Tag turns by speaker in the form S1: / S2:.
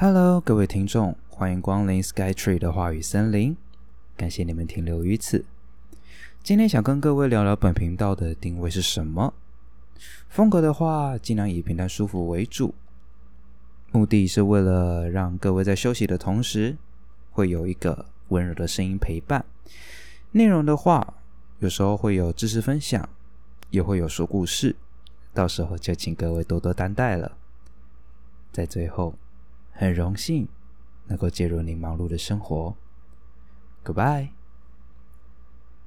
S1: Hello，各位听众，欢迎光临 Skytree 的话语森林，感谢你们停留于此。今天想跟各位聊聊本频道的定位是什么，风格的话，尽量以平淡舒服为主，目的是为了让各位在休息的同时，会有一个温柔的声音陪伴。内容的话，有时候会有知识分享，也会有说故事，到时候就请各位多多担待了。在最后。很荣幸能够介入您忙碌的生活。Goodbye。